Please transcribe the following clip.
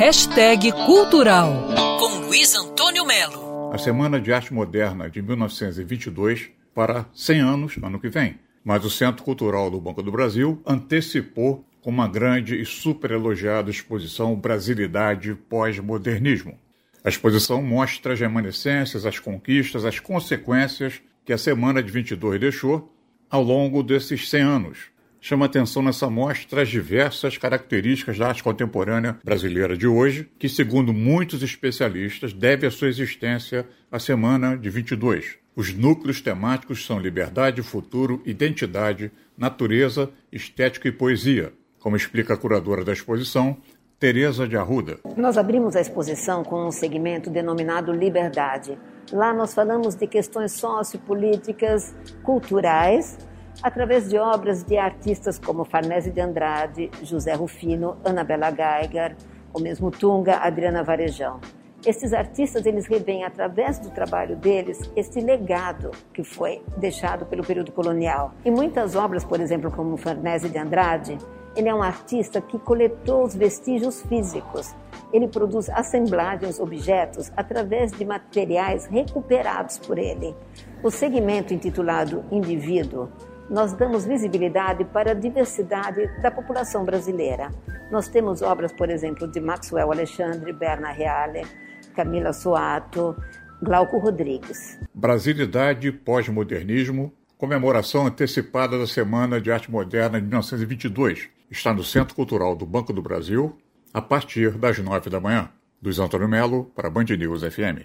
Hashtag Cultural, com Luiz Antônio Melo. A Semana de Arte Moderna de 1922 para 100 anos ano que vem. Mas o Centro Cultural do Banco do Brasil antecipou com uma grande e super elogiada exposição Brasilidade Pós-Modernismo. A exposição mostra as remanescências, as conquistas, as consequências que a Semana de 22 deixou ao longo desses 100 anos. Chama atenção nessa mostra as diversas características da arte contemporânea brasileira de hoje, que, segundo muitos especialistas, deve a sua existência à Semana de 22. Os núcleos temáticos são liberdade, futuro, identidade, natureza, estética e poesia, como explica a curadora da exposição, Tereza de Arruda. Nós abrimos a exposição com um segmento denominado Liberdade. Lá nós falamos de questões sociopolíticas, culturais, através de obras de artistas como Farnese de Andrade, José Rufino, Anabela Geiger, o mesmo Tunga, Adriana Varejão. Esses artistas, eles revêem através do trabalho deles esse legado que foi deixado pelo período colonial. E muitas obras, por exemplo, como Farnese de Andrade, ele é um artista que coletou os vestígios físicos. Ele produz assemblagens, objetos, através de materiais recuperados por ele. O segmento intitulado Indivíduo, nós damos visibilidade para a diversidade da população brasileira. Nós temos obras, por exemplo, de Maxwell Alexandre, Berna Reale, Camila Soato, Glauco Rodrigues. Brasilidade pós-modernismo, comemoração antecipada da Semana de Arte Moderna de 1922 está no Centro Cultural do Banco do Brasil a partir das nove da manhã. Luiz Antônio Melo para Band News FM.